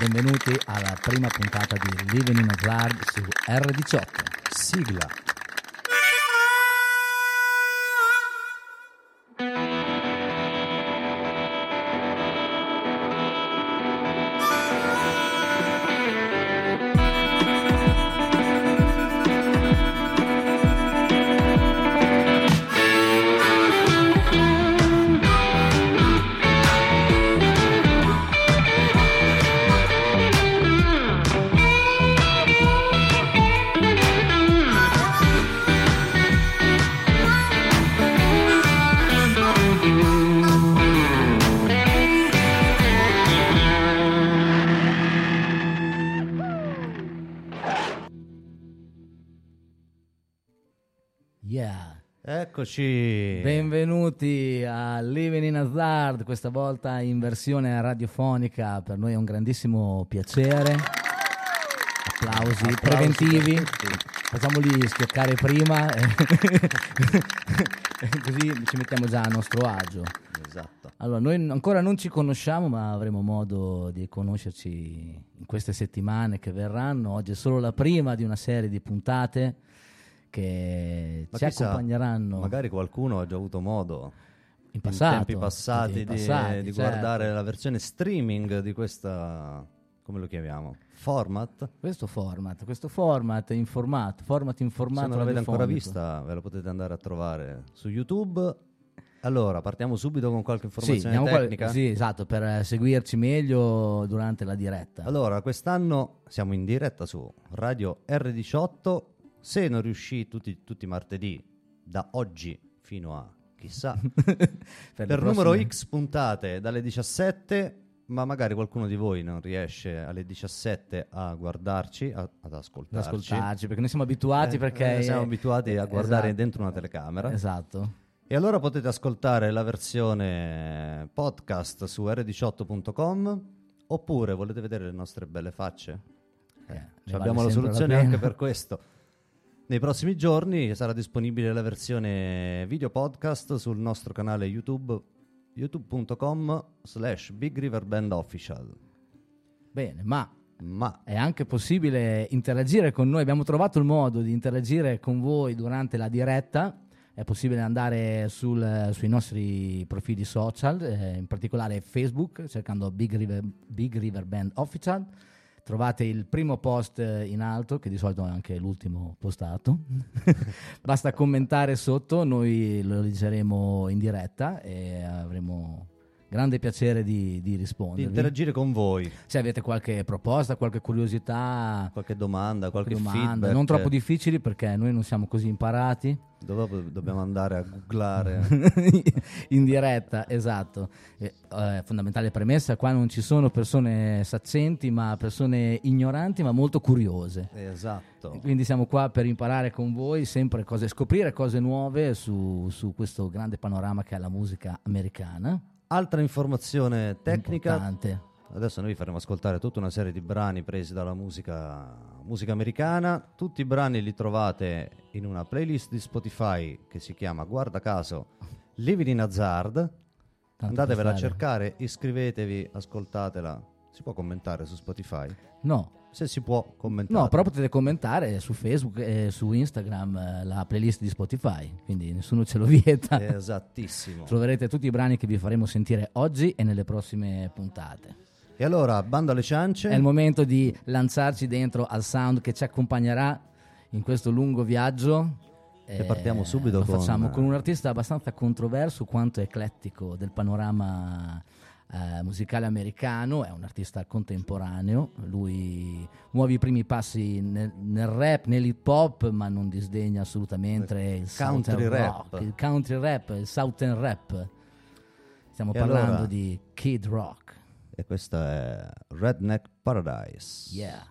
benvenuti alla prima puntata di Living in Hazard su R18. Sigla. Eccoci. Benvenuti a Living in Hazard, questa volta in versione radiofonica, per noi è un grandissimo piacere. Applausi, Applausi preventivi, facciamoli schioccare prima, così ci mettiamo già a nostro agio. Esatto. Allora, noi ancora non ci conosciamo, ma avremo modo di conoscerci in queste settimane che verranno. Oggi è solo la prima di una serie di puntate che Ma ci chissà, accompagneranno Magari qualcuno ha già avuto modo in passato. in tempi passati in di, passati, di certo. guardare la versione streaming di questa come lo chiamiamo? Format? Questo format, questo format informato, format informato. Se non l'avete ancora vista, ve la potete andare a trovare su YouTube. Allora, partiamo subito con qualche Sì, informazione qua- tecnica. sì, esatto, per seguirci meglio durante la diretta. Allora, quest'anno siamo in diretta su Radio R18. Se non riuscì tutti, tutti i martedì, da oggi fino a chissà, per per numero X puntate dalle 17, ma magari qualcuno di voi non riesce alle 17 a guardarci, a- ad ad ascoltarci. ascoltarci, perché noi siamo abituati Eh, perché eh, siamo abituati a guardare esatto. dentro una telecamera. Esatto. E allora potete ascoltare la versione podcast su r18.com oppure volete vedere le nostre belle facce? Eh, ne Ci vale abbiamo la soluzione anche per questo. Nei prossimi giorni sarà disponibile la versione video podcast sul nostro canale YouTube youtube.com slash Big River Band Official. Bene, ma Ma è anche possibile interagire con noi. Abbiamo trovato il modo di interagire con voi durante la diretta. È possibile andare sul- sui nostri profili social, eh, in particolare Facebook, cercando Big River, Big River Band Official. Trovate il primo post eh, in alto, che di solito è anche l'ultimo postato. Basta commentare sotto, noi lo leggeremo in diretta e avremo grande piacere di, di di rispondervi. interagire con voi, Se avete qualche proposta, qualche curiosità, qualche domanda, qualche qualche domanda, non troppo difficili perché noi non siamo così imparati. Dove dobbiamo andare a googlare. in diretta, esatto. Eh, eh, fondamentale premessa, qua non ci sono persone saccenti, ma persone ignoranti, ma molto curiose. esatto. Quindi siamo qua per imparare con voi sempre cose, scoprire cose nuove su, su questo grande panorama che è la musica americana. Altra informazione tecnica, Importante. Adesso noi vi faremo ascoltare tutta una serie di brani presi dalla musica, musica americana. Tutti i brani li trovate in una playlist di Spotify che si chiama, guarda caso, Living in Hazard. Tanto Andatevela a cercare, iscrivetevi, ascoltatela. Si può commentare su Spotify? No, Se si può commentare. No, però potete commentare su Facebook e su Instagram eh, la playlist di Spotify, quindi nessuno ce lo vieta. Esattissimo. Troverete tutti i brani che vi faremo sentire oggi e nelle prossime puntate. E allora, bando alle ciance. È il momento di lanciarci dentro al sound che ci accompagnerà in questo lungo viaggio. E partiamo subito lo con- facciamo con un artista abbastanza controverso quanto eclettico del panorama eh, musicale americano, è un artista contemporaneo, lui muove i primi passi nel, nel rap, nell'hip hop, ma non disdegna assolutamente il country southern rap. rock, il country rap, il southern rap. Stiamo E parlando allora? di Kid Rock. E questa è Redneck Paradise. Yeah.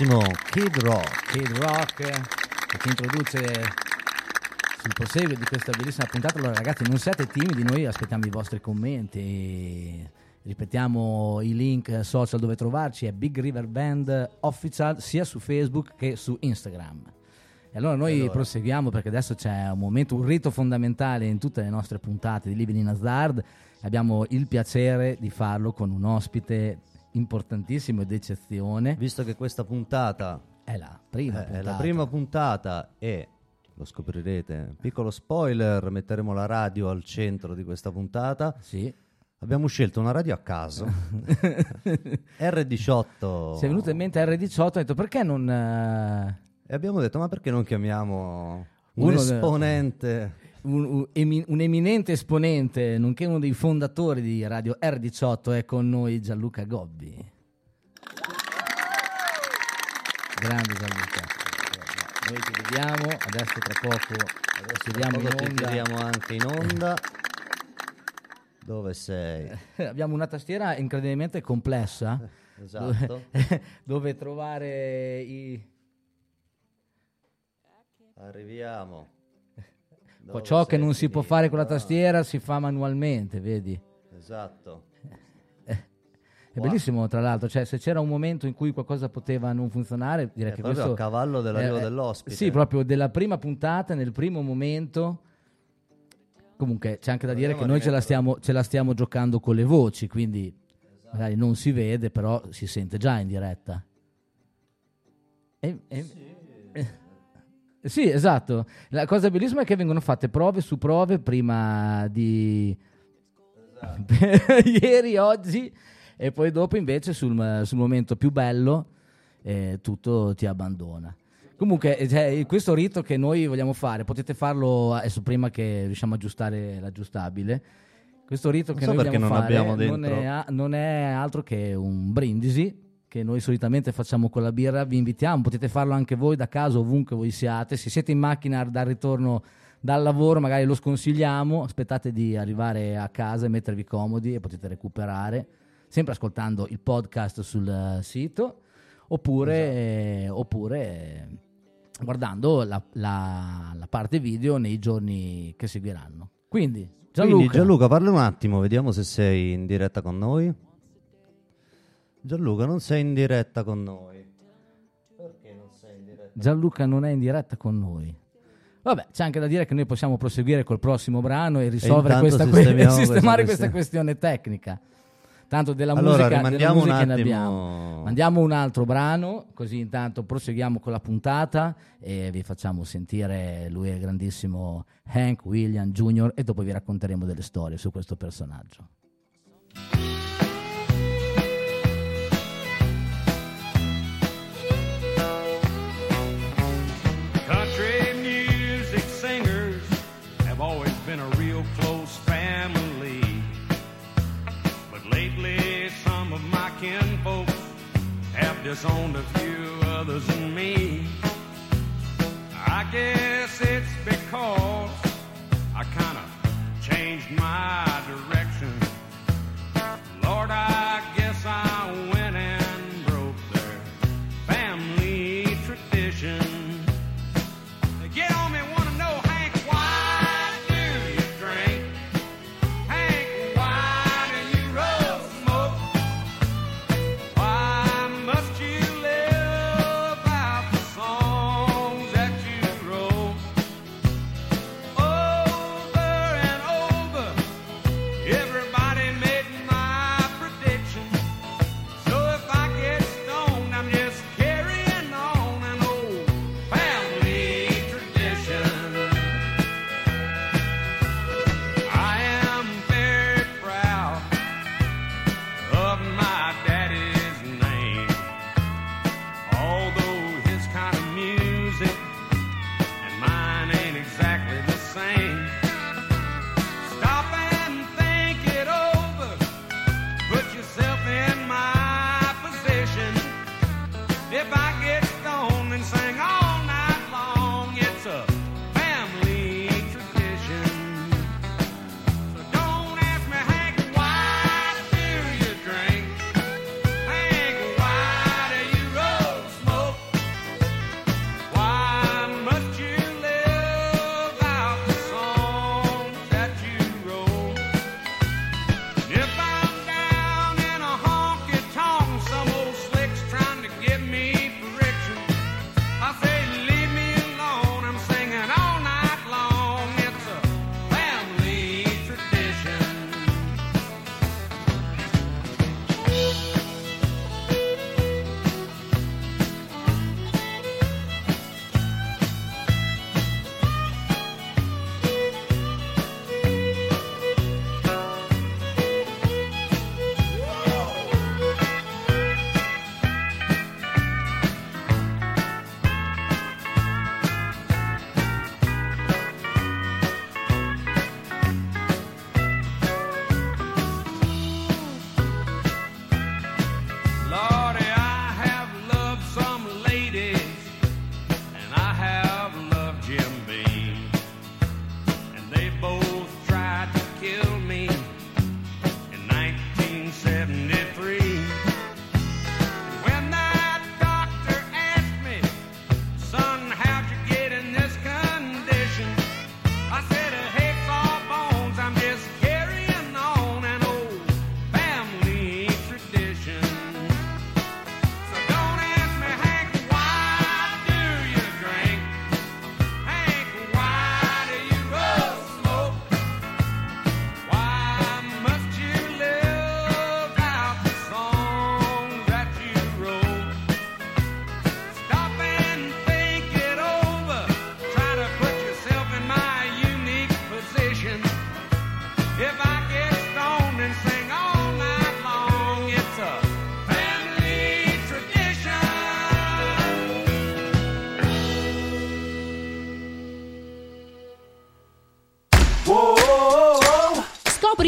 Grandissimo Kid Rock. Kid Rock che ci introduce sul proseguo di questa bellissima puntata. Allora ragazzi non siate timidi, noi aspettiamo i vostri commenti. Ripetiamo i link social dove trovarci, è Big River Band Official sia su Facebook che su Instagram. E allora noi Allora. proseguiamo perché adesso c'è un momento, un rito fondamentale in tutte le nostre puntate di Living in Hazard. Abbiamo il piacere di farlo con un ospite importantissimo ed eccezione. Visto che questa puntata È la prima eh, è puntata. la prima puntata e lo scoprirete, piccolo spoiler, metteremo la radio al centro di questa puntata. Sì. Abbiamo scelto una radio a caso. R18. Si è venuto in mente R18 ho detto perché non... eh, E abbiamo detto, ma perché non chiamiamo un Uno de- esponente? un, un un eminente esponente, nonché uno dei fondatori di Radio R18 è con noi Gianluca Gobbi. Grande Gianluca. Noi ti vediamo, adesso tra poco ci vediamo in Cosa ti tiriamo anche in onda. Dove sei? Abbiamo una tastiera incredibilmente complessa Esatto. dove, dove trovare i... Arriviamo. Dove ciò che non si può fare con la tastiera si fa manualmente, vedi? Esatto. E È bellissimo, tra l'altro, cioè se c'era un momento in cui qualcosa poteva non funzionare, direi È che proprio questo a cavallo dell'arrivo eh, eh, dell'ospite. Sì, proprio della prima puntata, nel primo momento. Comunque c'è anche da dire che noi ce la, stiamo, ce la stiamo giocando con le voci, quindi magari non si vede, però si sente già in diretta. E- e- eh, sì, esatto. La cosa bellissima è che vengono fatte prove su prove prima di ieri, oggi e poi dopo invece sul, sul momento più bello eh, tutto ti abbandona. Comunque, eh, cioè, questo rito che noi vogliamo fare, potete farlo adesso prima che riusciamo a aggiustare l'aggiustabile. Questo rito Non che so noi vogliamo fare non è, non è altro che un brindisi che noi solitamente facciamo con la birra. Vi invitiamo, potete farlo anche voi da casa, ovunque voi siate. Se siete in macchina dal ritorno dal lavoro, magari lo sconsigliamo. Aspettate di arrivare a casa e mettervi comodi e potete recuperare, sempre ascoltando il podcast sul eh, sito, oppure, eh, oppure guardando la, la- la parte video nei giorni che seguiranno. Quindi, Gianluca, Quindi Gianluca, parla un attimo, vediamo se sei in diretta con noi. Gianluca, non sei in diretta con noi. Perché non sei in diretta? Gianluca non è in diretta con noi. Vabbè, c'è anche da dire che noi possiamo proseguire col prossimo brano e risolvere intanto questa, sistemiamo sistemare questa questa questione tecnica. Tanto della Allora, musica, della musica ne abbiamo. Mandiamo un altro brano, così intanto proseguiamo con la puntata e vi facciamo sentire lui è il grandissimo Hank William Jr. e dopo vi racconteremo delle storie su questo personaggio. Disowned a few others than me. I guess it's because I kind of changed my direction. Lord, I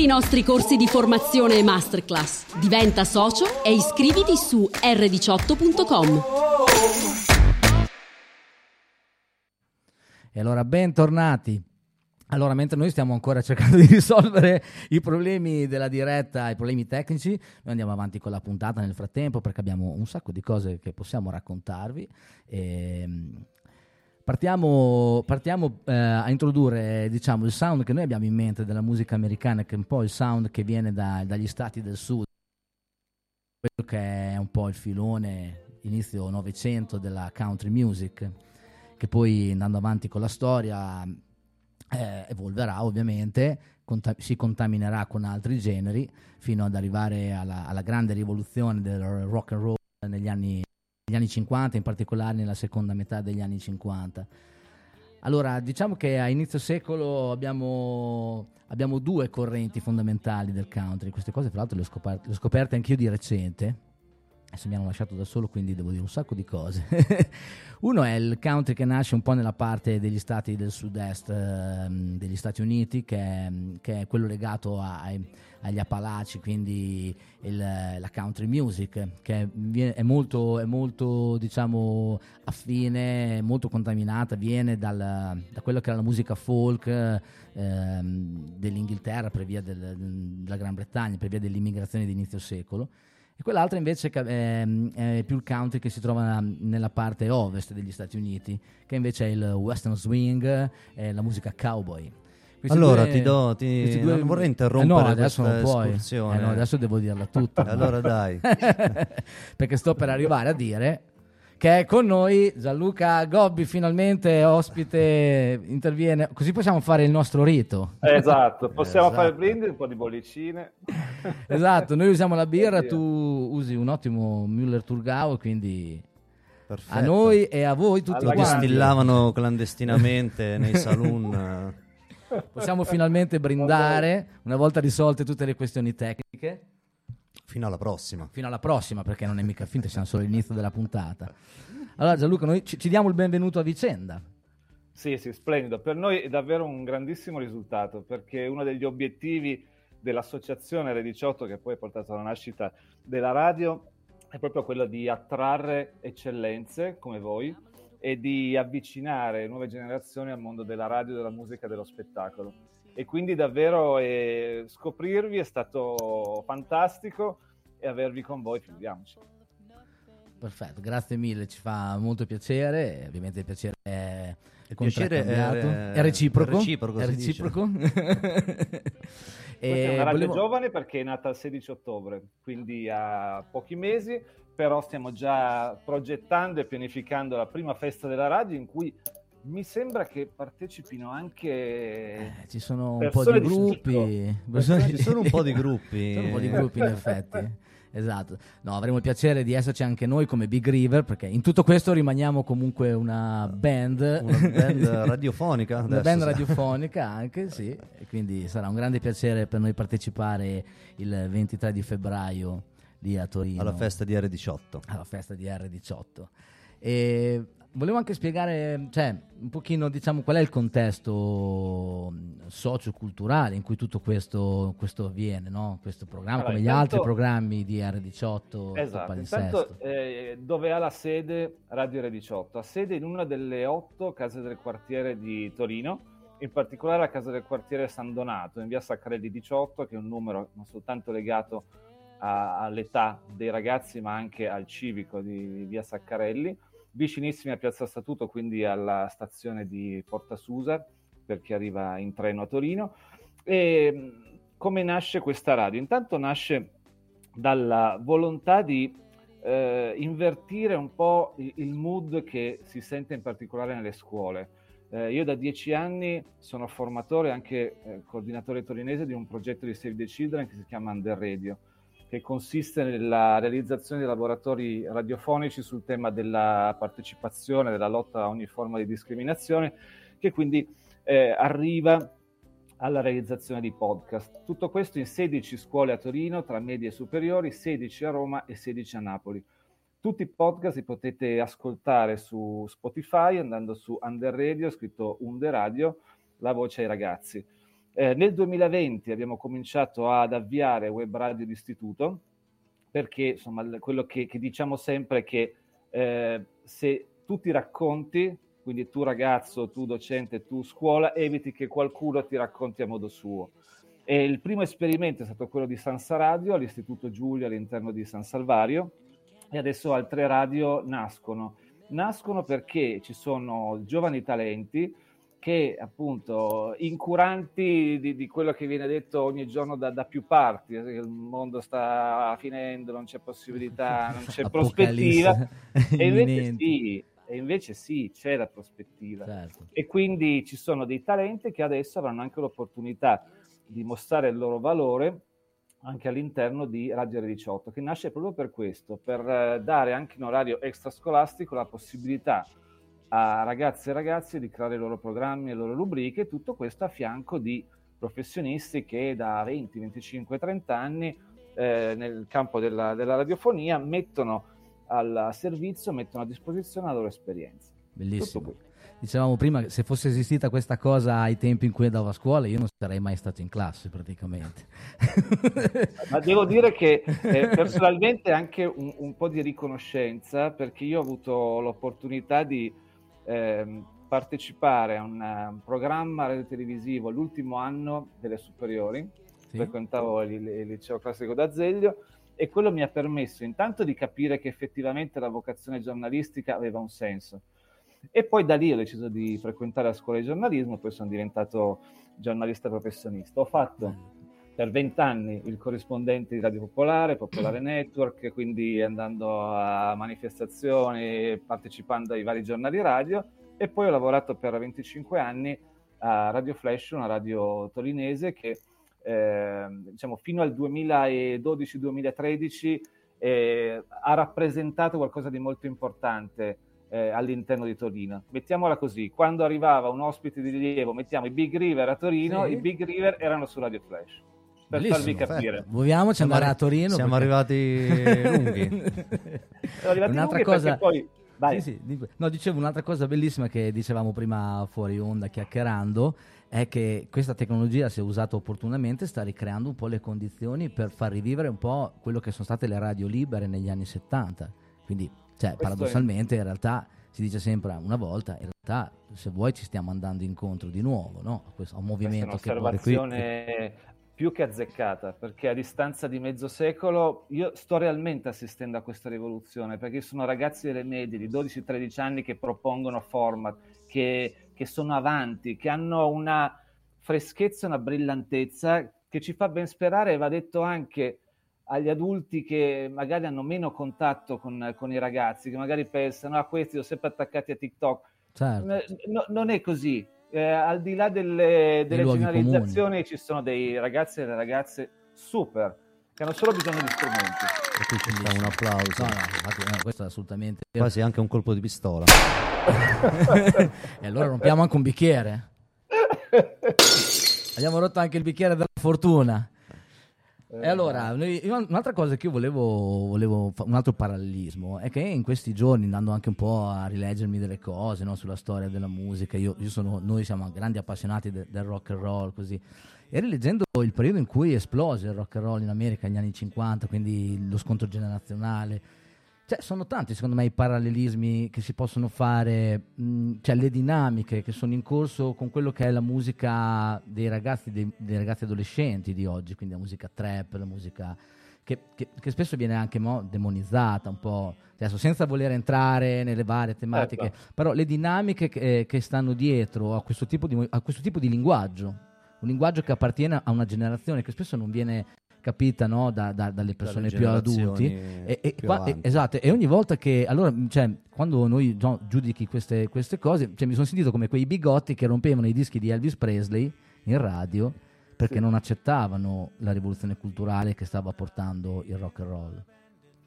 i nostri corsi di formazione e masterclass. Diventa socio e iscriviti su r18.com. E allora, bentornati. Allora, mentre noi stiamo ancora cercando di risolvere i problemi della diretta, i problemi tecnici, noi andiamo avanti con la puntata nel frattempo perché abbiamo un sacco di cose che possiamo raccontarvi. Ehm, partiamo partiamo, eh, a introdurre diciamo, il sound che noi abbiamo in mente della musica americana, che è un po' il sound che viene da- dagli stati del sud, quello che è un po' il filone inizio Novecento della country music, che poi andando avanti con la storia eh, evolverà ovviamente, conta- si contaminerà con altri generi fino ad arrivare alla, alla grande rivoluzione del rock and roll negli anni, negli anni 50, in particolare nella seconda metà degli anni 50. Allora, diciamo che a inizio secolo abbiamo, abbiamo due correnti fondamentali del country. Queste cose, fra l'altro, le ho scoperte, le ho scoperte anch'io di recente. Adesso mi hanno lasciato da solo, quindi devo dire un sacco di cose. Uno è il country che nasce un po' nella parte degli stati del sud-est ehm, degli Stati Uniti, che è, che è quello legato ai- agli Appalachi, quindi il- la country music, che è, molto, è molto diciamo, affine, molto contaminata, viene dal- da quello che era la musica folk ehm, dell'Inghilterra per via del- della Gran Bretagna, per via dell'immigrazione di inizio secolo. E quell'altra invece è, è più il country che si trova nella parte ovest degli Stati Uniti, che invece è il western swing la musica cowboy. Questi Allora, due- ti do- ti- questi non vorrei interrompere Eh no, adesso questa non puoi. escursione. Eh no, adesso devo dirla tutta. Allora dai. Perché sto per arrivare a dire che è con noi Gianluca Gobbi, finalmente ospite, interviene, così possiamo fare il nostro rito. Esatto, possiamo Esatto. fare il brindisi, un po' di bollicine. Esatto, noi usiamo la birra, Oddio. tu usi un ottimo Müller Turgau, quindi Perfetto. a noi e a voi tutti Alla Lo quanti. distillavano clandestinamente nei saloon. Possiamo finalmente brindare, una volta risolte tutte le questioni tecniche. Fino alla prossima. Fino alla prossima, perché non è mica finta, siamo solo all'inizio della puntata. Allora Gianluca, noi ci, ci diamo il benvenuto a vicenda. Sì, sì, splendido. Per noi è davvero un grandissimo risultato perché uno degli obiettivi dell'associazione R18 che poi ha portato alla nascita della radio è proprio quello di attrarre eccellenze come voi e di avvicinare nuove generazioni al mondo della radio, della musica e dello spettacolo. E quindi davvero eh, scoprirvi è stato fantastico e avervi con voi, figuriamoci. Perfetto, grazie mille, ci fa molto piacere. Ovviamente il piacere è, Il piacere è- è reciproco. è reciproco, È reciproco. È una radio volevo- giovane perché è nata il 16 ottobre, quindi ha pochi mesi, però stiamo già progettando e pianificando la prima festa della radio in cui mi sembra che partecipino anche... Eh, ci sono un po' di gruppi. persone Ci sono un po' di gruppi. Ci sono un po' di gruppi in effetti. Esatto. No, avremo il piacere di esserci anche noi come Big River, perché in tutto questo rimaniamo comunque una band. Una band radiofonica. Una adesso, band radiofonica anche, sì. E quindi sarà un grande piacere per noi partecipare il 23 di febbraio lì a Torino. Alla festa di R18. alla festa di R18. E volevo anche spiegare, cioè, un pochino, diciamo, qual è il contesto socioculturale in cui tutto questo, questo avviene, no? Questo programma, Allora, come gli intanto- altri programmi di R18 Esatto, intanto eh, dove ha la sede Radio R18? Ha sede in una delle otto case del quartiere di Torino, in particolare la casa del quartiere San Donato, in via Saccarelli 18, che è un numero non soltanto legato a- all'età dei ragazzi, ma anche al civico di via Saccarelli, vicinissimi a Piazza Statuto, quindi alla stazione di Porta Susa, per chi arriva in treno a Torino. E come nasce questa radio? Intanto nasce dalla volontà di eh, invertire un po' il, il mood che si sente in particolare nelle scuole. Eh, io da dieci anni sono formatore e anche eh, coordinatore torinese di un progetto di Save the Children che si chiama Under Radio, che consiste nella realizzazione di laboratori radiofonici sul tema della partecipazione, della lotta a ogni forma di discriminazione, che quindi eh, arriva alla realizzazione di podcast. Tutto questo in 16 scuole a Torino, tra medie e superiori, 16 a Roma e 16 a Napoli. Tutti i podcast li potete ascoltare su Spotify andando su Under Radio, scritto Under Radio, la voce ai ragazzi. Eh, nel 2020 abbiamo cominciato ad avviare Web Radio d'Istituto perché insomma quello che, che diciamo sempre è che eh, se tu ti racconti, quindi tu ragazzo, tu docente, tu scuola, eviti che qualcuno ti racconti a modo suo. E il primo esperimento è stato quello di Sansa Radio all'Istituto Giulio all'interno di San Salvario e adesso altre radio nascono. Nascono perché ci sono giovani talenti che appunto incuranti di, di quello che viene detto ogni giorno da, da più parti, eh, che il mondo sta finendo, non c'è possibilità, non c'è prospettiva, e invece sì, e invece sì, c'è la prospettiva. Certo. E quindi ci sono dei talenti che adesso avranno anche l'opportunità di mostrare il loro valore anche all'interno di Radio R18, che nasce proprio per questo, per eh, dare anche in orario extrascolastico la possibilità a ragazze e ragazzi di creare i loro programmi e le loro rubriche, tutto questo a fianco di professionisti che da 20, 25, 30 anni eh, nel campo della, della radiofonia mettono al servizio, mettono a disposizione la loro esperienza. Bellissimo. Dicevamo prima che se fosse esistita questa cosa ai tempi in cui andavo a scuola, io non sarei mai stato in classe praticamente. Ma devo dire che eh, personalmente anche un, un po' di riconoscenza, perché io ho avuto l'opportunità di ehm, partecipare a un, eh, un programma radiotelevisivo l'ultimo anno delle superiori, Sì? frequentavo il, il liceo classico d'Azeglio e quello mi ha permesso intanto di capire che effettivamente la vocazione giornalistica aveva un senso. E poi da lì ho deciso di frequentare la scuola di giornalismo, poi sono diventato giornalista professionista. Ho fatto per vent'anni il corrispondente di Radio Popolare, Popolare Network, quindi andando a manifestazioni, partecipando ai vari giornali radio e poi ho lavorato per 25 anni a Radio Flash, una radio torinese che eh, diciamo fino al 2012-2013 eh, ha rappresentato qualcosa di molto importante eh, all'interno di Torino. Mettiamola così, quando arrivava un ospite di rilievo, mettiamo i Big River a Torino, Sì. i Big River erano su Radio Flash. Per Bellissimo, farvi capire. Vogliamoci Siamo andare a Torino. siamo perché- arrivati lunghi. Sono arrivati Un'altra lunghi cosa- perché poi... Vai. Sì, sì, no, dicevo un'altra cosa bellissima che dicevamo prima fuori onda chiacchierando è che questa tecnologia, se usata opportunamente, sta ricreando un po' le condizioni per far rivivere un po' quello che sono state le radio libere negli anni 70. Quindi, cioè, paradossalmente, in realtà si dice sempre una volta, in realtà, se vuoi, ci stiamo andando incontro di nuovo, no? A questo, un Questa è movimento che qui. Più che azzeccata, perché a distanza di mezzo secolo io sto realmente assistendo a questa rivoluzione, perché sono ragazzi delle medie di 12-13 anni che propongono format, che, che sono avanti, che hanno una freschezza, una brillantezza che ci fa ben sperare e va detto anche agli adulti che magari hanno meno contatto con, con i ragazzi, che magari pensano a questi sono sempre attaccati a TikTok. Certo. No- non è così. Eh, al di là delle, delle generalizzazioni, ci sono dei ragazzi e delle ragazze super che hanno solo bisogno di strumenti. E qui ci sta un applauso. No, no, infatti, no, questo è assolutamente Quasi anche un colpo di pistola. e allora rompiamo anche un bicchiere. Abbiamo rotto anche il bicchiere della fortuna. E allora, noi- io- un'altra cosa che io volevo, volevo un altro parallelismo, è che in questi giorni, andando anche un po' a rileggermi delle cose no, sulla storia della musica, io, io sono, noi siamo grandi appassionati de- del rock and roll, così, e rileggendo il periodo in cui esplose il rock and roll in America, negli anni 50, quindi lo scontro generazionale, cioè, sono tanti secondo me i parallelismi che si possono fare, mh, cioè le dinamiche che sono in corso con quello che è la musica dei ragazzi, dei, dei ragazzi adolescenti di oggi, quindi la musica trap, la musica che, che- che spesso viene anche mo, demonizzata un po', adesso senza voler entrare nelle varie tematiche, Certo. però le dinamiche che, che stanno dietro a questo, tipo di, a questo tipo di linguaggio, un linguaggio che appartiene a una generazione che spesso non viene capita no, da- da- dalle persone Dalle più adulti. E, e più qua- e- esatto, e ogni volta che allora, cioè, quando noi no, giudichi queste, queste cose, cioè, mi sono sentito come quei bigotti che rompevano i dischi di Elvis Presley in radio perché Sì. non accettavano la rivoluzione culturale che stava portando il rock and roll.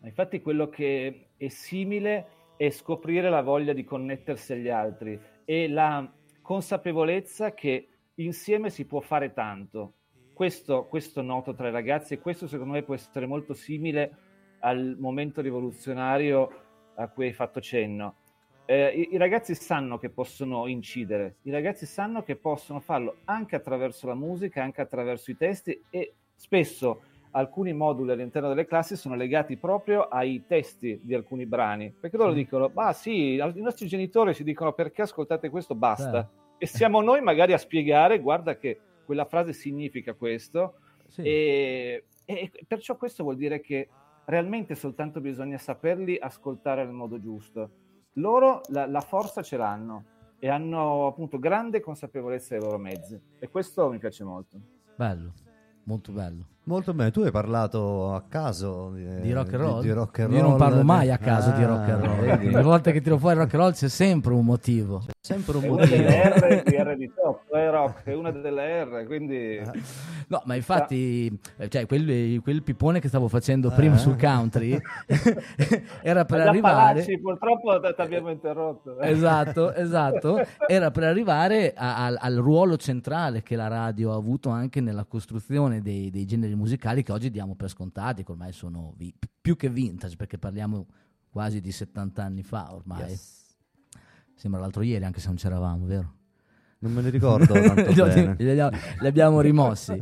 Infatti quello che è simile è scoprire la voglia di connettersi agli altri e la consapevolezza che insieme si può fare tanto. Questo, questo noto tra i ragazzi e questo secondo me può essere molto simile al momento rivoluzionario a cui hai fatto cenno. eh, i, i ragazzi sanno che possono incidere, i ragazzi sanno che possono farlo anche attraverso la musica, anche attraverso i testi e spesso alcuni moduli all'interno delle classi sono legati proprio ai testi di alcuni brani, perché loro dicono, ma sì, i nostri genitori ci dicono perché ascoltate questo, basta. Certo. E siamo noi magari a spiegare, guarda che quella frase significa questo, Sì. e, e perciò questo vuol dire che realmente soltanto bisogna saperli ascoltare nel modo giusto. Loro la, la forza ce l'hanno e hanno appunto grande consapevolezza dei loro mezzi e questo mi piace molto. Bello, molto bello. Molto bene, tu hai parlato a caso eh, Di rock and roll? Di, rock and Io non parlo di- mai a caso di Ah, rock and roll. Le volte che tiro fuori rock and roll c'è sempre un motivo. Sempre un È una motivo. delle R di R18, è rock, è una delle R, quindi Ah. No, ma infatti, eh, cioè, quel, quel pippone che stavo facendo prima Eh. sul country era per arrivare. Appalachi, purtroppo ti abbiamo interrotto. eh. Esatto, esatto. Era per arrivare a- al, al ruolo centrale che la radio ha avuto anche nella costruzione dei, dei generi musicali che oggi diamo per scontati, che ormai sono vi- più che vintage, perché parliamo quasi di 70 anni fa ormai. Yes. Sembra l'altro ieri, anche se non c'eravamo, vero? Non me ne ricordo tanto Li bene. abbiamo, li abbiamo rimossi.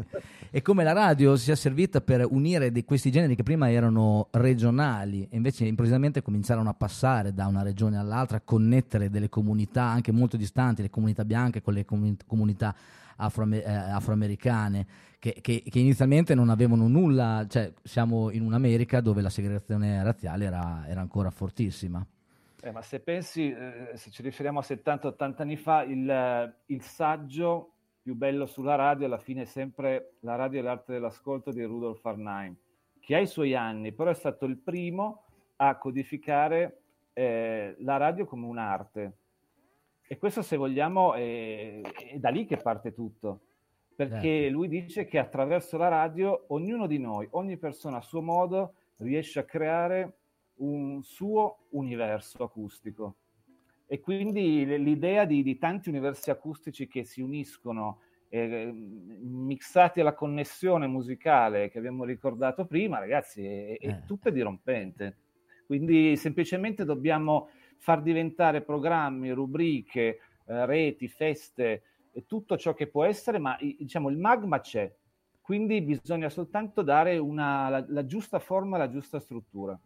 E come la radio si è servita per unire di questi generi che prima erano regionali e invece improvvisamente cominciarono a passare da una regione all'altra, a connettere delle comunità anche molto distanti, le comunità bianche con le comu- comunità afroame- eh, afroamericane, che, che- che inizialmente non avevano nulla, cioè siamo in un'America dove la segregazione razziale era, era ancora fortissima. Eh, ma se pensi, eh, se ci riferiamo a 70-80 anni fa, il, il saggio più bello sulla radio alla fine è sempre La radio e l'arte dell'ascolto di Rudolf Arnheim, che ha i suoi anni, però è stato il primo a codificare eh, la radio come un'arte. E questo, se vogliamo, è, è da lì che parte tutto. Perché Certo. lui dice che attraverso la radio ognuno di noi, ogni persona a suo modo, riesce a creare un suo universo acustico. E quindi l'idea di, di tanti universi acustici che si uniscono, eh, mixati alla connessione musicale che abbiamo ricordato prima, ragazzi, è, è Eh. tutto dirompente. Quindi semplicemente dobbiamo far diventare programmi, rubriche, eh, reti, feste, e tutto ciò che può essere, ma diciamo il magma c'è. Quindi bisogna soltanto dare una- la, la giusta forma, la giusta struttura.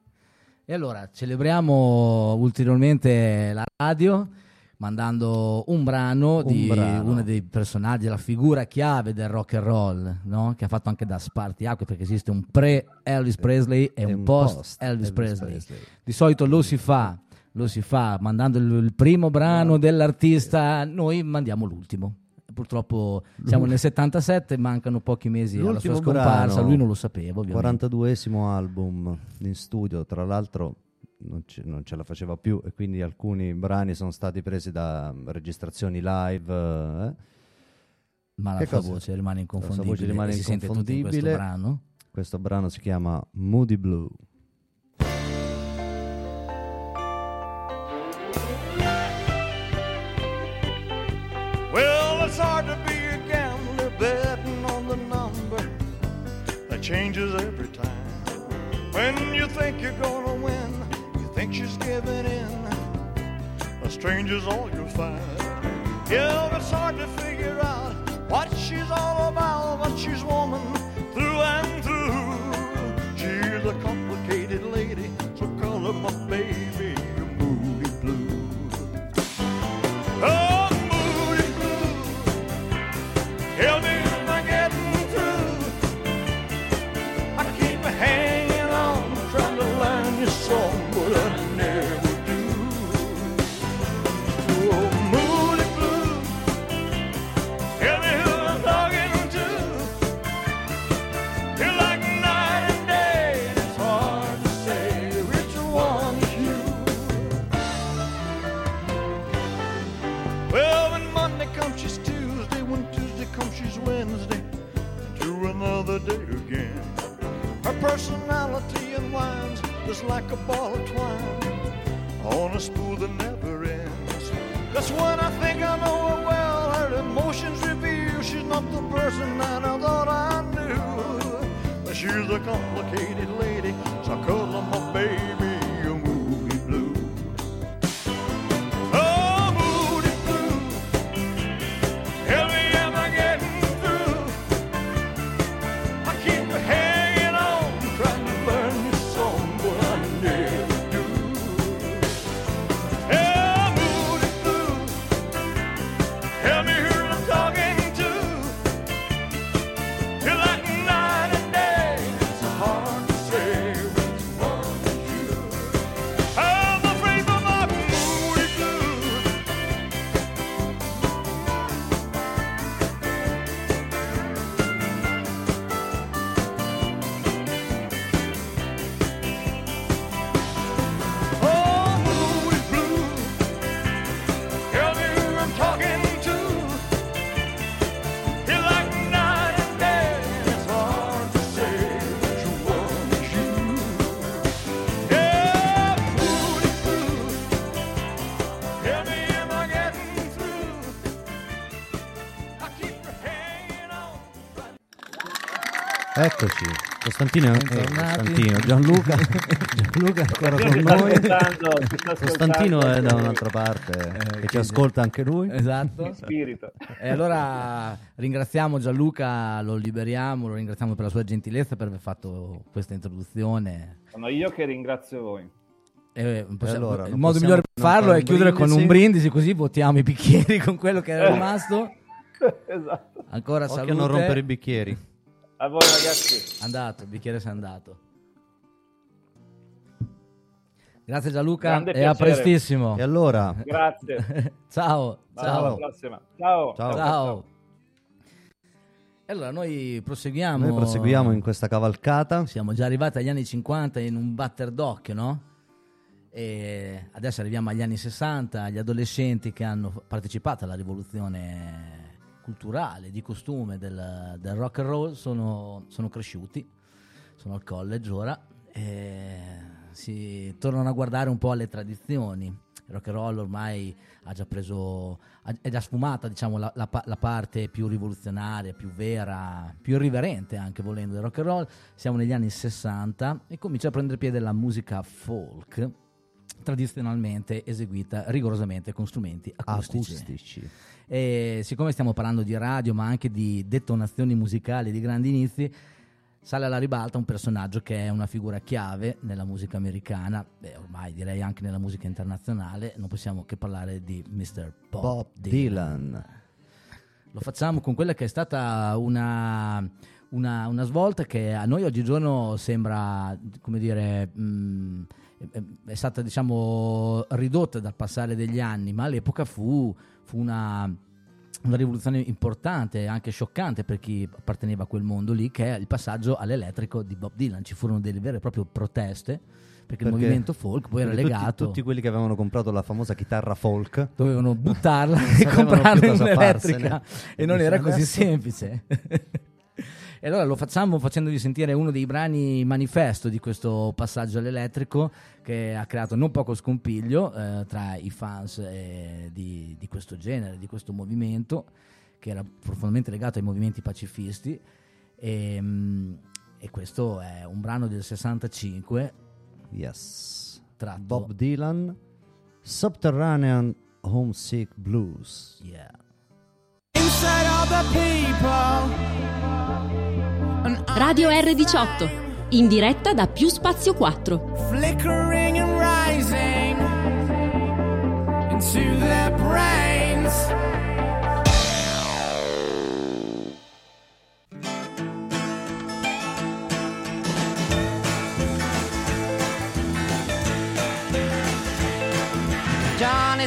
E allora celebriamo ulteriormente la radio mandando un brano Un di brano. uno dei personaggi, la figura chiave del rock and roll, no? che ha fatto anche da spartiacque perché esiste un pre-Elvis Presley e, un post-Elvis Presley. Di solito lo si fa, lo si fa mandando il, primo brano dell'artista, noi mandiamo l'ultimo. Purtroppo siamo nel 77, mancano pochi mesi alla sua L'ultimo scomparsa, brano, lui non lo sapeva ovviamente. 42esimo album in studio, tra l'altro non, ce- non ce la faceva più e quindi alcuni brani sono stati presi da registrazioni live. eh. Ma la Che sua cosa? voce rimane La sua inconfondibile. voce rimane e si sente tutto in questo inconfondibile. brano. Questo brano si chiama Moody Blue. Changes every time. When you think you're gonna win, you think she's giving in. A stranger's all you'll find. Yeah, it's hard to figure out what she's all about, but she's woman through and through. She's a another day again. Her personality unwinds just like a ball of twine on a spool that never ends. That's when I think I know her well. Her emotions reveal she's not the person that I thought I knew. But she's a complicated lady, so I call her my baby, Eccoci, Costantino, eh. Costantino, Gianluca, Gianluca è ancora con noi. Costantino è da un'altra parte, Eh, che ci ascolta anche lui. Esatto. in spirito. E allora ringraziamo Gianluca, lo liberiamo, lo ringraziamo per la sua gentilezza per aver fatto questa introduzione. Sono io che ringrazio voi. E possiamo- allora, il modo migliore per farlo è chiudere con brindisi? un brindisi così votiamo i bicchieri con quello che è rimasto. esatto. Ancora Occhio salute. non rompere i bicchieri. A voi ragazzi. Andato, il bicchiere si è andato. Grazie Gianluca Grande e a prestissimo. E allora, Grazie. ciao. Ciao. Ciao. Ciao. Ciao. E allora noi proseguiamo. noi proseguiamo in questa cavalcata. Siamo già arrivati agli anni 50 in un batter d'occhio, no? E adesso arriviamo agli anni 60, agli adolescenti che hanno partecipato alla rivoluzione culturale, di costume del, del rock and roll sono, sono cresciuti, sono al college ora e si tornano a guardare un po' alle tradizioni. Il rock and roll ormai ha già preso, è già sfumata diciamo, la, la la parte più rivoluzionaria, più vera, più irriverente anche volendo del rock and roll. Siamo negli anni 60 e comincia a prendere piede la musica folk tradizionalmente eseguita rigorosamente con strumenti acustici. Acustici. E siccome stiamo parlando di radio, ma anche di detonazioni musicali di grandi inizi, sale alla ribalta un personaggio che è una figura chiave nella musica americana, e ormai direi anche nella musica internazionale. Non possiamo che parlare di Mr. Bob, Bob Dylan. Lo facciamo con quella che è stata una, una- una svolta che a noi oggigiorno sembra, come dire, mh, è, è stata diciamo ridotta dal passare degli anni, ma all'epoca fu, fu una, una rivoluzione importante, anche scioccante per chi apparteneva a quel mondo lì, che è il passaggio all'elettrico di Bob Dylan. Ci furono delle vere e proprie proteste, perché, il Perché- movimento folk poi era tutti- legato... Tutti, quelli che avevano comprato la famosa chitarra folk dovevano buttarla e comprarne cosa un'elettrica farsene. e non era così semplice. e allora lo facciamo facendovi sentire uno dei brani manifesto di questo passaggio all'elettrico che ha creato non poco scompiglio eh, tra i fans eh, di, di questo genere, di questo movimento che era profondamente legato ai movimenti pacifisti e, mm, e questo è un brano del 65 Yes. tratto Bob Dylan, Subterranean Homesick Blues. yeah. Inside all the people. Radio R18, in diretta da Più Spazio 4. flickering and rising into their brains.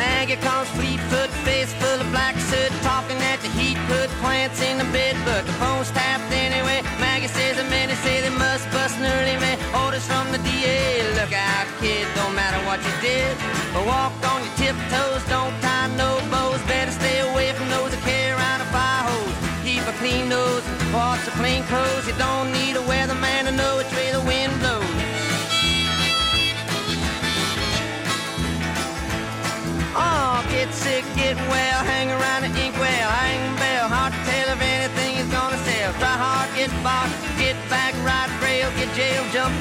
Maggie calls fleet-foot, face full of black soot, talking at the heat, put plants in the bed, but the phone's tapped anyway. Maggie says the men say they must bust an early man. Orders from the DA, look out, kid, don't matter what you did. But walk on your tiptoes, don't tie no bows. Better stay away from those that carry around a fire hose. Keep a clean nose, wash the clean clothes. You don't need a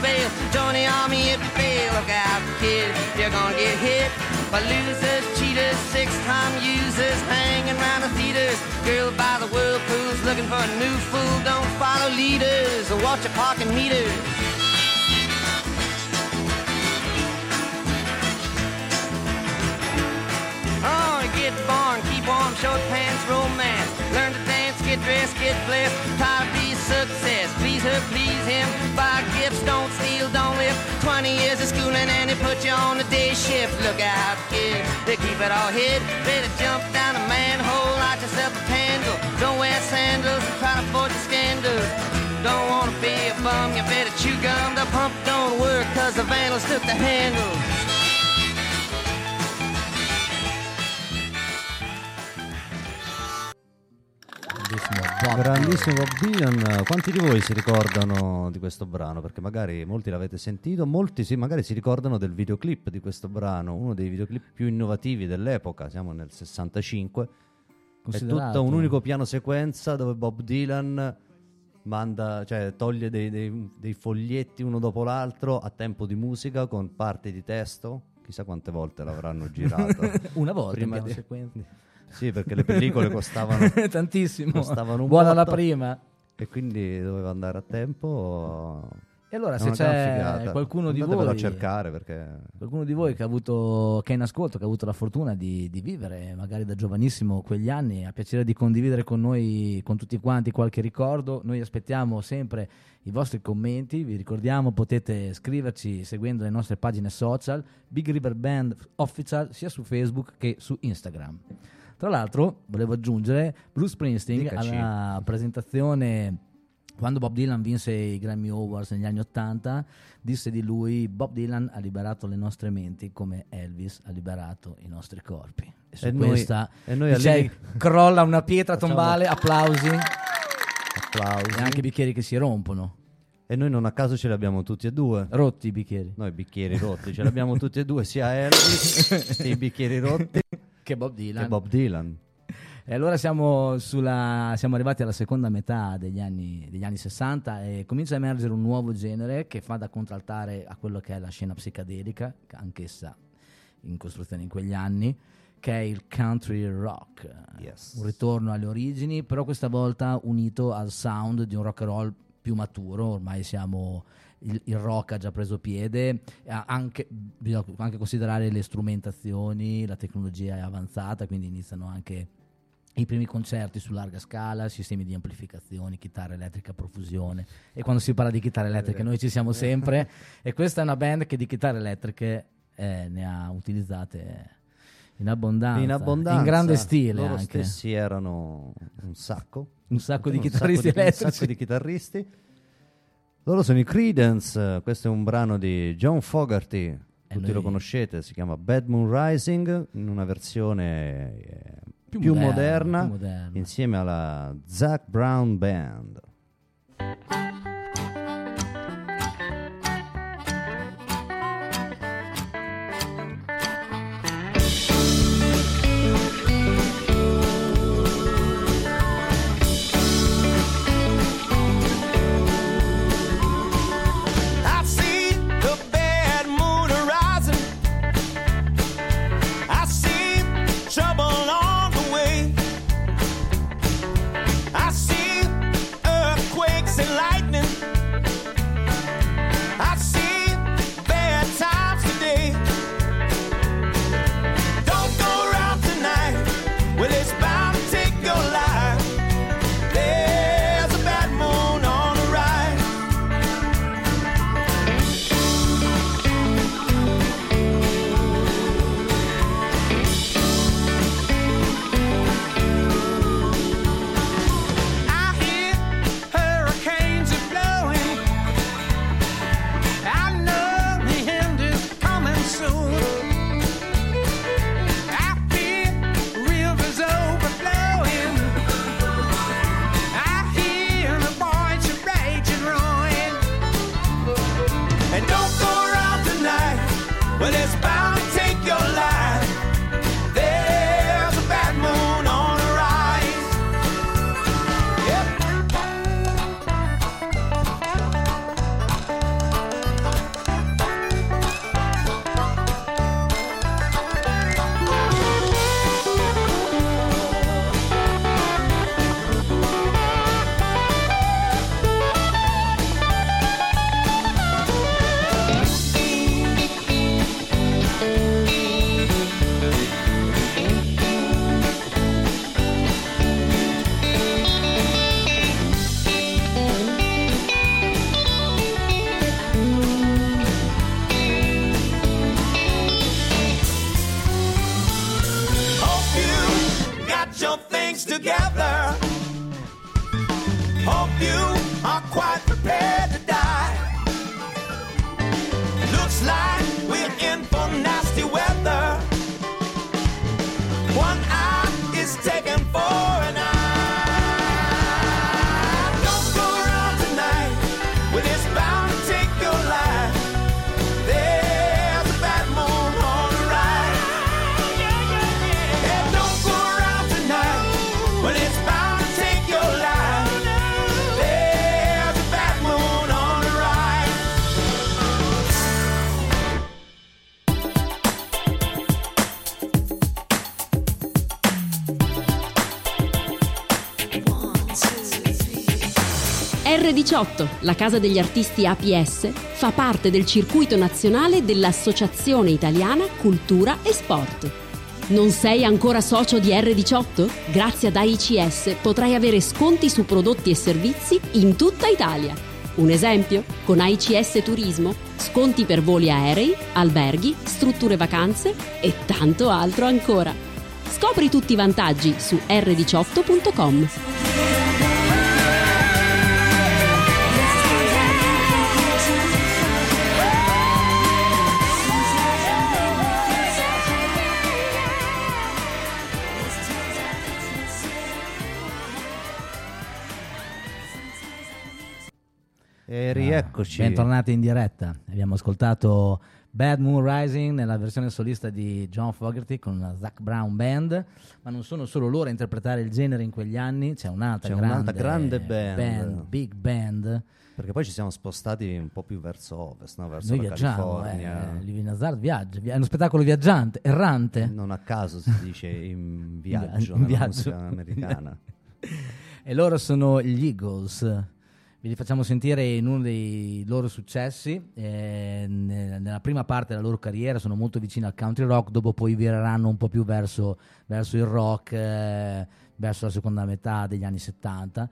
bail, join the army if you fail. Look out, kid, you're gonna get hit by losers, cheaters, six-time users, hanging around the theaters. Girl by the whirlpools, looking for a new fool. Don't follow leaders or watch your parking meters. Oh, get born, keep warm, short pants, romance. Learn to dance, get dressed, get blessed. Try to be success. Please her, please him. Buy gifts, don't steal, don't live. 20 years of schooling and they put you on the day shift. Look out, kid, they keep it all hid. Better jump down a manhole, light yourself a candle. Don't wear sandals and try to forge a scandal. Don't wanna be a bum, you better chew gum. The pump don't work cause the vandals took the handle. Bellissimo, Bob Grandissimo Bob Dylan, quanti di voi si ricordano di questo brano? Perché magari molti l'avete sentito, molti sì, magari si ricordano del videoclip di questo brano, uno dei videoclip più innovativi dell'epoca, siamo nel 65. È tutto un unico piano sequenza dove Bob Dylan manda, cioè, toglie dei, dei- dei foglietti uno dopo l'altro a tempo di musica con parti di testo. Chissà quante volte l'avranno girato. Una volta Prima di- sequenza. Sì, perché le pellicole costavano Tantissimo. Costavano un Buona la botto. prima. e quindi doveva andare a tempo. E allora È se c'è qualcuno di voi perché Qualcuno di voi che ha avuto, che è in ascolto, che ha avuto la fortuna di, di vivere magari da giovanissimo quegli anni, ha piacere di condividere con noi, con tutti quanti, qualche ricordo. Noi aspettiamo sempre i vostri commenti. Vi ricordiamo, potete scriverci seguendo le nostre pagine social, Big River Band Official, sia su Facebook che su Instagram. Tra l'altro, volevo aggiungere, Bruce Springsteen Dicaci. alla presentazione quando Bob Dylan vinse i Grammy Awards negli anni Ottanta, disse di lui: Bob Dylan ha liberato le nostre menti come Elvis ha liberato i nostri corpi. E su E noi- questa e noi dice, crolla una pietra Facciamo- tombale, applausi applausi. e anche i bicchieri che si rompono. E noi non a caso ce li abbiamo tutti e due. Rotti i bicchieri. Noi bicchieri rotti, ce li abbiamo tutti e due, sia Elvis, i bicchieri rotti Che Bob Dylan. che Bob Dylan. E allora siamo, sulla, siamo arrivati alla seconda metà degli anni, degli anni 60 e comincia a emergere un nuovo genere che fa da contraltare a quello che è la scena psicadelica, che anch'essa in costruzione in quegli anni, che è il country rock. Yes. Un ritorno alle origini, però questa volta unito al sound di un rock and roll più maturo, ormai siamo... Il, il rock ha già preso piede, anche, bisogna anche considerare le strumentazioni, la tecnologia è avanzata, quindi iniziano anche i primi concerti su larga scala, sistemi di amplificazione, chitarra elettrica a profusione. E quando si parla di chitarre elettriche noi ci siamo sempre. e questa è una band che di chitarre elettriche eh, ne ha utilizzate in abbondanza. In abbondanza. In grande stile Loro anche. stessi erano un sacco. Un sacco di Un chitarristi sacco di- elettrici. Un sacco di chitarristi. Loro sono i Credence, questo è un brano di John Fogerty, tutti noi- lo conoscete, si chiama Bad Moon Rising, in una versione eh, Più più, moderna, moderna, più moderna. insieme alla Zac Brown Band. R18, la casa degli artisti APS, fa parte del circuito nazionale dell'Associazione Italiana Cultura e Sport. Non sei ancora socio di R18? Grazie ad AICS potrai avere sconti su prodotti e servizi in tutta Italia. Un esempio? Con AICS Turismo, sconti per voli aerei, alberghi, strutture vacanze e tanto altro ancora. Scopri tutti i vantaggi su r18.com. E rieccoci. Bentornati in diretta. Abbiamo ascoltato Bad Moon Rising nella versione solista di John Fogerty con la Zach Brown Band, ma non sono solo loro a interpretare il genere in quegli anni, c'è un'altra, C'è grande, un'altra grande band. big band. Perché poi ci siamo spostati un po' più verso ovest, no? verso Noi la California. eh, Living Hazard viaggia, vi- è uno spettacolo viaggiante, errante. Non a caso si dice in viaggio In viaggio. musica americana. E loro sono gli Eagles. Ve li facciamo sentire in uno dei loro successi. eh, ne- nella prima parte della loro carriera sono molto vicini al country rock, dopo poi vireranno un po' più verso, verso il rock, eh, verso la seconda metà degli anni 70.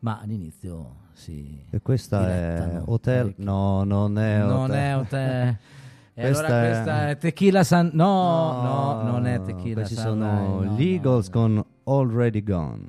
Ma all'inizio si. E questa è Hotel? No, non è Hotel. Non è hotel. E Questa allora è- questa è Tequila San. No, no, non è Tequila Questi Sunrise, sono no, gli Eagles no. con Already Gone.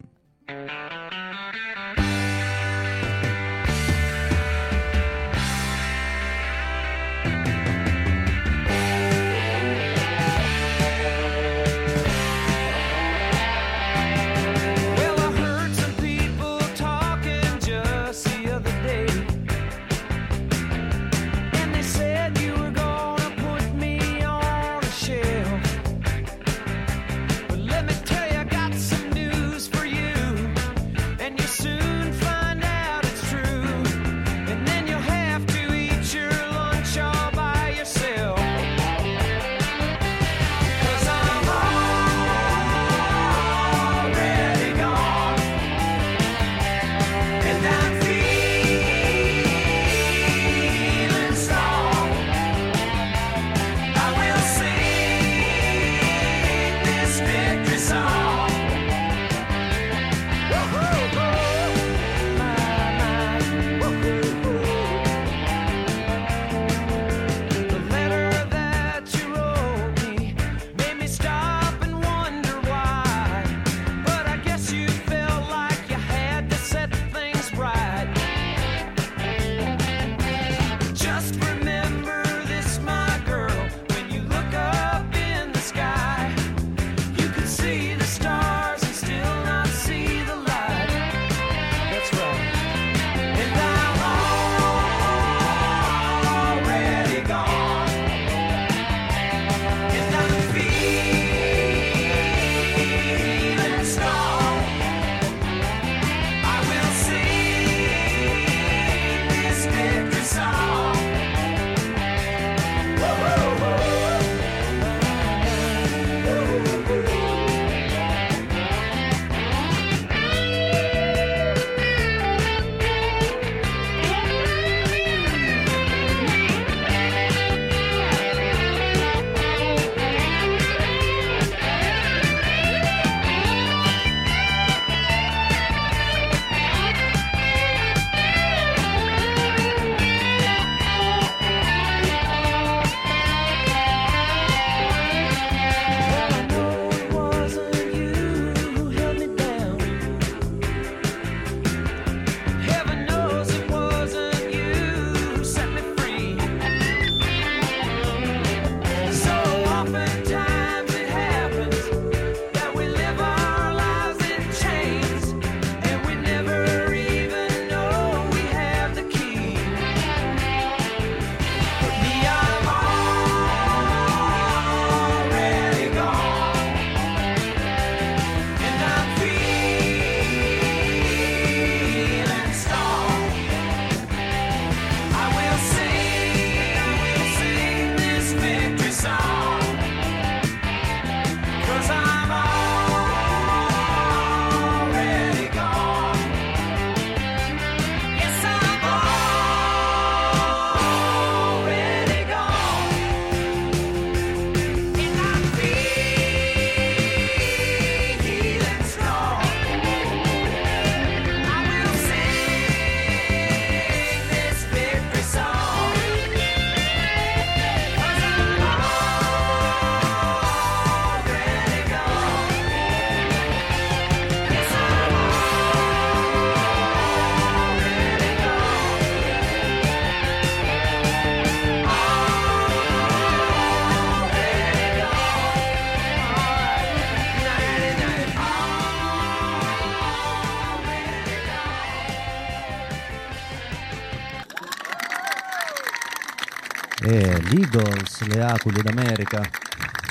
E l'Eagles, le aquile d'America.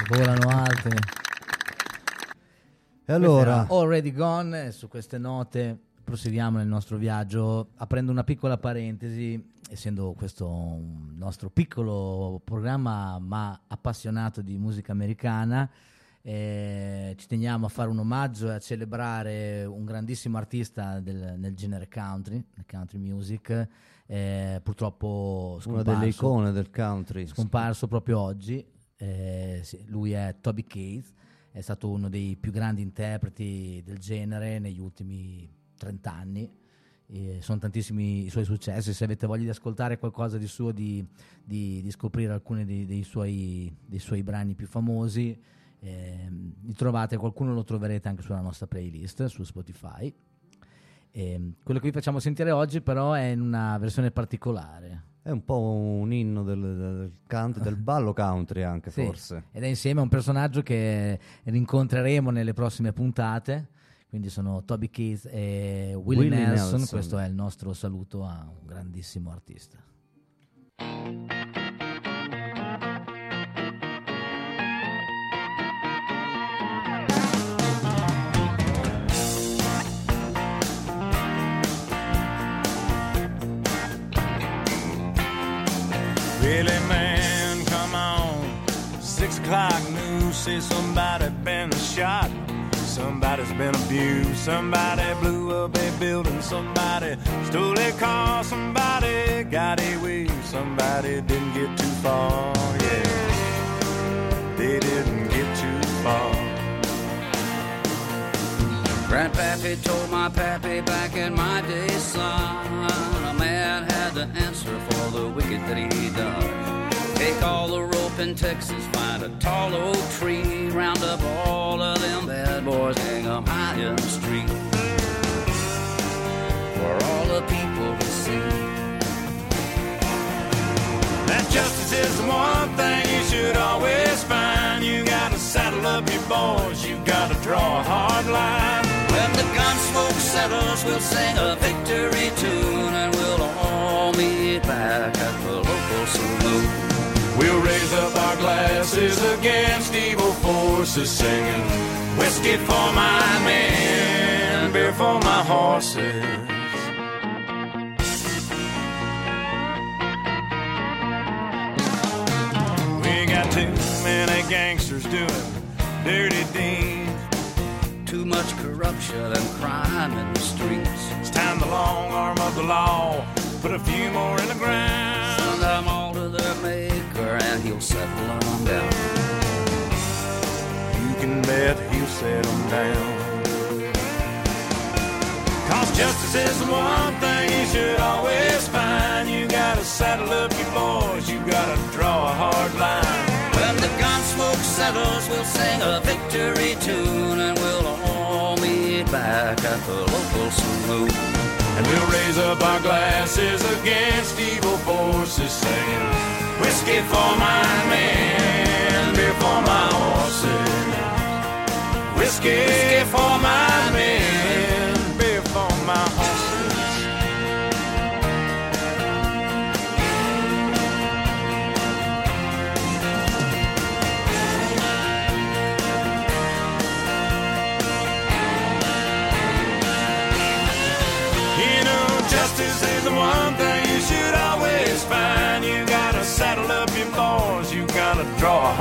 Volano alte. E allora, Already Gone, su queste note proseguiamo nel nostro viaggio aprendo una piccola parentesi, essendo questo un nostro piccolo programma ma appassionato di musica americana, eh, ci teniamo a fare un omaggio e a celebrare un grandissimo artista del- nel genere country, nel country music, eh, purtroppo una scomparso delle icone del country. scomparso proprio oggi. eh, sì, lui è Toby Keith, è stato uno dei più grandi interpreti del genere negli ultimi 30 anni. E sono tantissimi i suoi successi. Se avete voglia di ascoltare qualcosa di suo, di, di- di scoprire alcuni dei, dei suoi, dei suoi brani più famosi, ehm, li trovate, qualcuno lo troverete anche sulla nostra playlist su Spotify. Ehm, quello che vi facciamo sentire oggi, però, è in una versione particolare. È un po' un inno del, del country, del ballo country anche Sì, forse. Ed è insieme a un personaggio che rincontreremo nelle prossime puntate. Quindi sono Toby Keith e Willie, Willie Nelson. Nelson. Questo è il nostro saluto a un grandissimo artista. Really, man, come on. Six o'clock news says somebody been shot. Somebody's been abused. Somebody blew up a building. Somebody stole a car. Somebody got away. Somebody didn't get too far. Yeah, they didn't get too far. Grandpappy told my pappy back in my day, son, had to answer for the wicked that he done. Take all the rope in Texas, find a tall oak tree, round up all of them bad boys, hang 'em high in the street. For all the people to see. That justice is the one thing you should always find. You gotta saddle up your boys, you gotta draw a hard line. When the gun smoke settles, we'll sing a victory tune, and we'll all meet back at the local saloon. We'll raise up our glasses against evil forces, singing whiskey for my men, beer for my horses. We got too many gangsters doing dirty deeds. Too much corruption and crime in the streets. It's time the long arm of the law put a few more in the ground. Send them all to their maker and he'll settle them down. You can bet he'll set them down. Cause justice is the one thing you should always find. You gotta saddle up your boys, you gotta draw a hard line. When the gun smoke settles, we'll sing a victory tune and we'll all meet back at the local saloon. And we'll raise up our glasses against evil forces, singing whiskey for my men, beer for my horses. Whiskey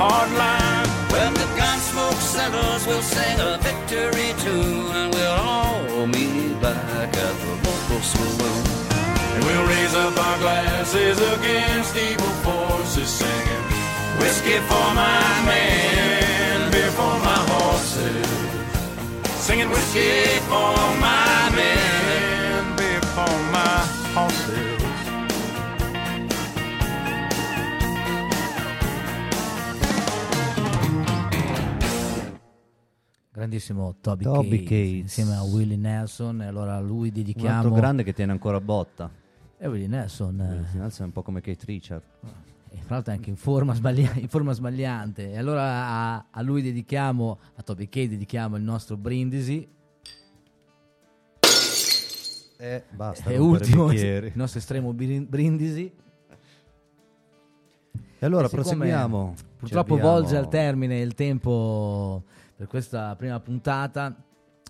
hard line. When the gun smoke settles, we'll sing a victory tune and we'll all meet back at the local saloon. And we'll raise up our glasses against evil forces, singing whiskey for my men, beer for my horses. Singing whiskey for my men, Grandissimo Toby, Toby Keith, Keith. insieme a Willie Nelson. E allora a lui Un dedichiamo. altro grande che tiene ancora botta. E Willie Nelson. eh, Nelson è un po' come Kate Richard. e fra l'altro è anche in forma, sbaglia- in forma sbagliante. E allora a, a lui dedichiamo, a Toby Keith dedichiamo il nostro brindisi. E basta. e ultimo, il nostro estremo brin- brindisi. E allora E proseguiamo. Purtroppo volge al termine il tempo per questa prima puntata.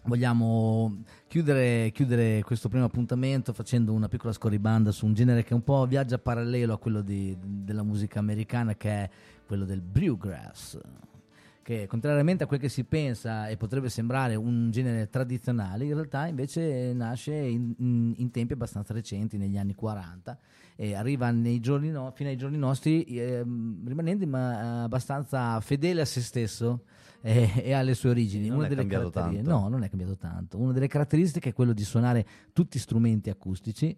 Vogliamo chiudere, chiudere questo primo appuntamento facendo una piccola scorribanda su un genere che un po' viaggia parallelo a quello di- della musica americana, che è quello del bluegrass. Che contrariamente a quel che si pensa e potrebbe sembrare un genere tradizionale, in realtà invece nasce in, in- in tempi abbastanza recenti, negli anni 40, e arriva nei giorni no- fino ai giorni nostri ehm, rimanendo ma, abbastanza fedele a se stesso e, e alle sue origini. Non Una è cambiato tanto. No, non è cambiato tanto. Una delle caratteristiche è quello di suonare tutti strumenti acustici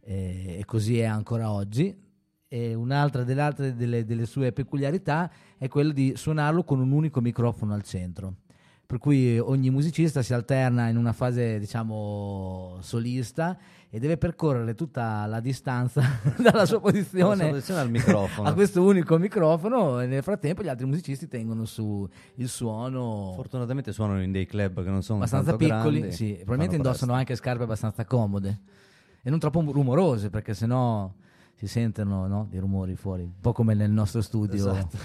eh, e così è ancora oggi. E un'altra delle, altre delle, delle sue peculiarità è quella di suonarlo con un unico microfono al centro. Per cui ogni musicista si alterna in una fase, diciamo, solista e deve percorrere tutta la distanza dalla sua posizione posizione al microfono. a questo unico microfono e nel frattempo gli altri musicisti tengono su il suono Fortunatamente suonano in dei club che non sono abbastanza piccoli, grandi, sì, probabilmente indossano presto. anche scarpe abbastanza comode e non troppo rumorose perché sennò si sentono no, dei rumori fuori, un po' come nel nostro studio. Esatto.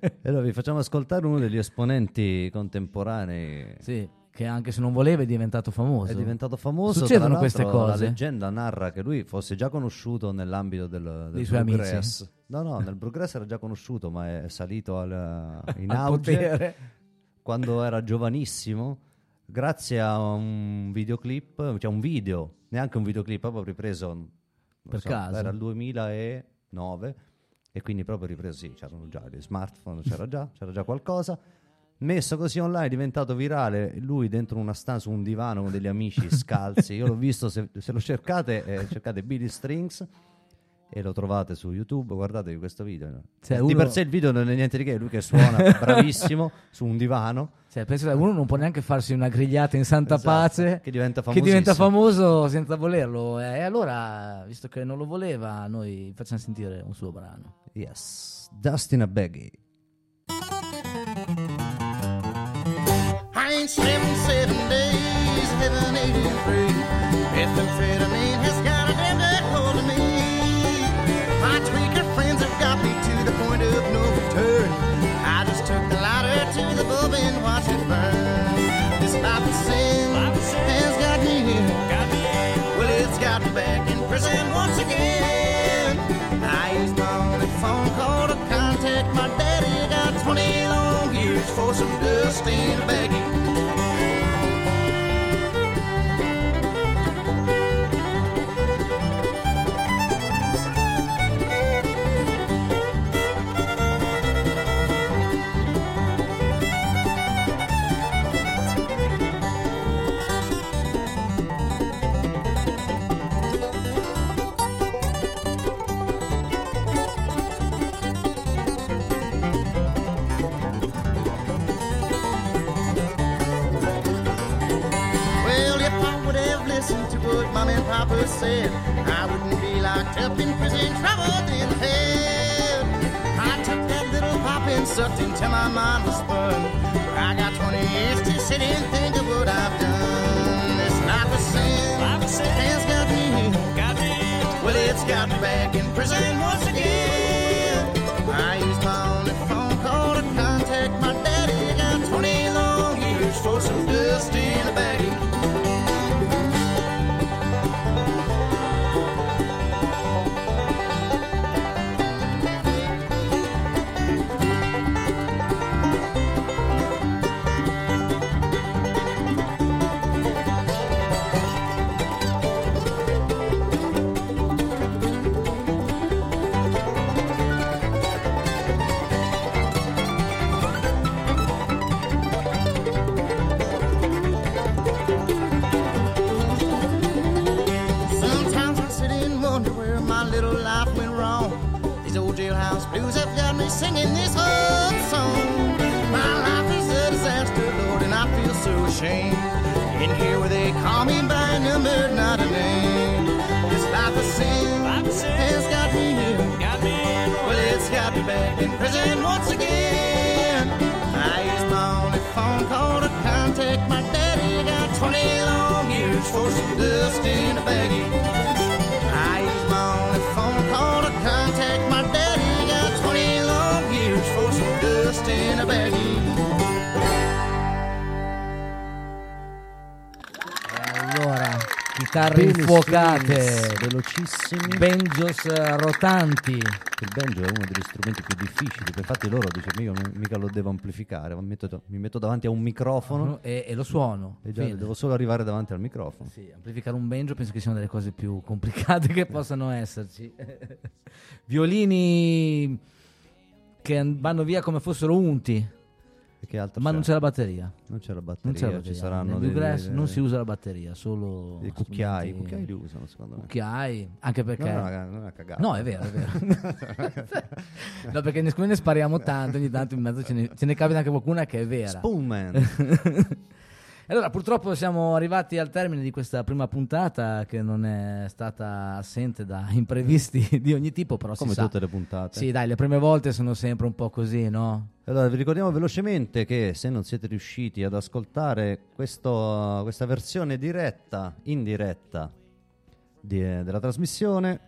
E allora vi facciamo ascoltare uno degli esponenti contemporanei. sì, che anche se non voleva è diventato famoso. È diventato famoso. Succedono queste cose. La leggenda narra che lui fosse già conosciuto nell'ambito del, del Dei suoi bluegrass. No, no, nel bluegrass era già conosciuto, ma è salito al- in Al auge potere. quando era giovanissimo. Grazie a un videoclip, cioè un video, neanche un videoclip, proprio ripreso Per so, caso. Era il 2009 e quindi proprio ripreso, sì, c'erano già gli smartphone, c'era già, c'era già qualcosa. Messo così online, è diventato virale, lui dentro una stanza, su un divano con degli amici scalzi. Io l'ho visto, se, se lo cercate, eh, cercate Billy Strings e lo trovate su YouTube, guardatevi questo video. Cioè, Di uno- per sé il video non è niente di che, lui che suona bravissimo su un divano. Cioè, penso che uno non può neanche farsi una grigliata in santa Esatto, pace che diventa che diventa famoso senza volerlo. E allora, visto che non lo voleva, noi facciamo sentire un suo brano. Yes, Dustin a Baggy. I ain't seven days, haven't eaten three. Methamphetamine has got Christine begging. Said, I wouldn't be locked up in prison, troubled in the. I took that little pop and sucked until my mind was spun. I got 20 years to sit and think of what I've done. This life of sin life of sin has got me here. Well, it's got me back in prison once again. I used my only phone call to contact my daddy. Got 20 long years for some dust in a baggie. Wonder where my little life went wrong. These old jailhouse blues have got me singing this old song. My life is a disaster, Lord, and I feel so ashamed. In here where they call me by a number, not a name. This life of sin has got me here. Well, it's got me back in prison once again. I used my only phone call to contact my daddy. Got 20 long years for some dust in a baggie. Chitarre Bene, infuocate, Swings, velocissimi. banjos eh, rotanti. Il banjo è uno degli strumenti più difficili, infatti loro dice io mica lo devo amplificare, mi metto, mi metto davanti a un microfono E, e lo suono. e già devo solo arrivare davanti al microfono. Sì, amplificare un banjo penso che sia una delle cose più complicate che possano esserci. Violini che an- vanno via come fossero unti, Che altro ma c'è? non c'è la batteria. Non c'è la Non batteria, c'è la batteria. ci saranno Nel dei, bluegrass dei- non si usa la batteria, solo dei cucchiai, i cucchiai li usano secondo me. Cucchiai, anche perché No, no, no, non è cagata. No, è vero, è vero. no, perché ne- ne spariamo tanto, ogni tanto in mezzo ce ne, ce ne capita anche qualcuna che è vera. Spoonman. Allora, purtroppo siamo arrivati al termine di questa prima puntata che non è stata assente da imprevisti di ogni tipo, però come si sa. tutte le puntate. Sì, dai, le prime volte sono sempre un po' così, no? Allora, vi ricordiamo velocemente che se non siete riusciti ad ascoltare questo- questa versione diretta, in diretta di- eh, della trasmissione,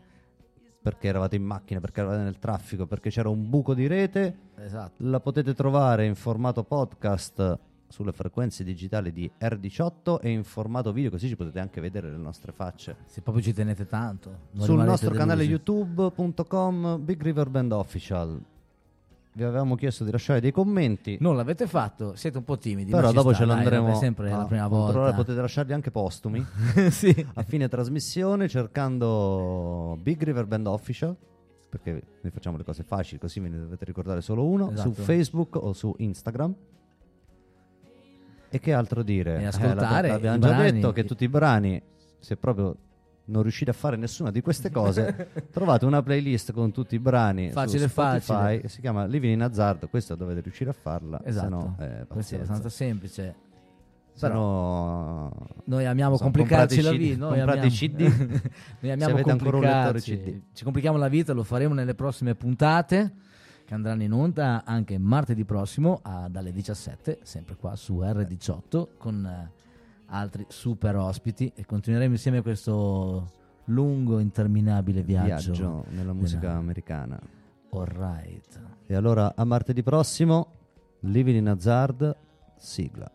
perché eravate in macchina, perché eravate nel traffico, perché c'era un buco di rete, Esatto. la potete trovare in formato podcast sulle frequenze digitali di R18 e in formato video, così ci potete anche vedere le nostre facce. Se proprio ci tenete tanto. Sul nostro canale delusi. youtube.com Big River Band Official. Vi avevamo chiesto di lasciare dei commenti. Non l'avete fatto, siete un po' timidi. Però dopo sta, ce l'andremo sempre a la prima volta. Potete lasciarli anche postumi sì. a fine trasmissione cercando Big River Band Official. Perché noi facciamo le cose facili, così ve ne dovete ricordare solo uno. Esatto. Su Facebook o su Instagram. E che altro dire? E ascoltare Eh, l'abbiamo i già brani. detto che tutti i brani, se proprio non riuscite a fare nessuna di queste cose, trovate una playlist con tutti i brani Facile, Spotify, facile. si chiama Living in Hazard, questa dovete riuscire a farla, Esatto. se no eh, è pazienza. abbastanza semplice. Se no, Noi amiamo complicarci la vita. Noi comprate amiamo, CD. noi Se amiamo avete ancora un lettore. CD. Ci complichiamo la vita, lo faremo nelle prossime puntate che andranno in onda anche martedì prossimo a- dalle 17, sempre qua su R18 con eh, altri super ospiti e continueremo insieme questo lungo interminabile viaggio. viaggio nella musica della- americana. Alright. E allora a martedì prossimo, Living in Hazard, sigla.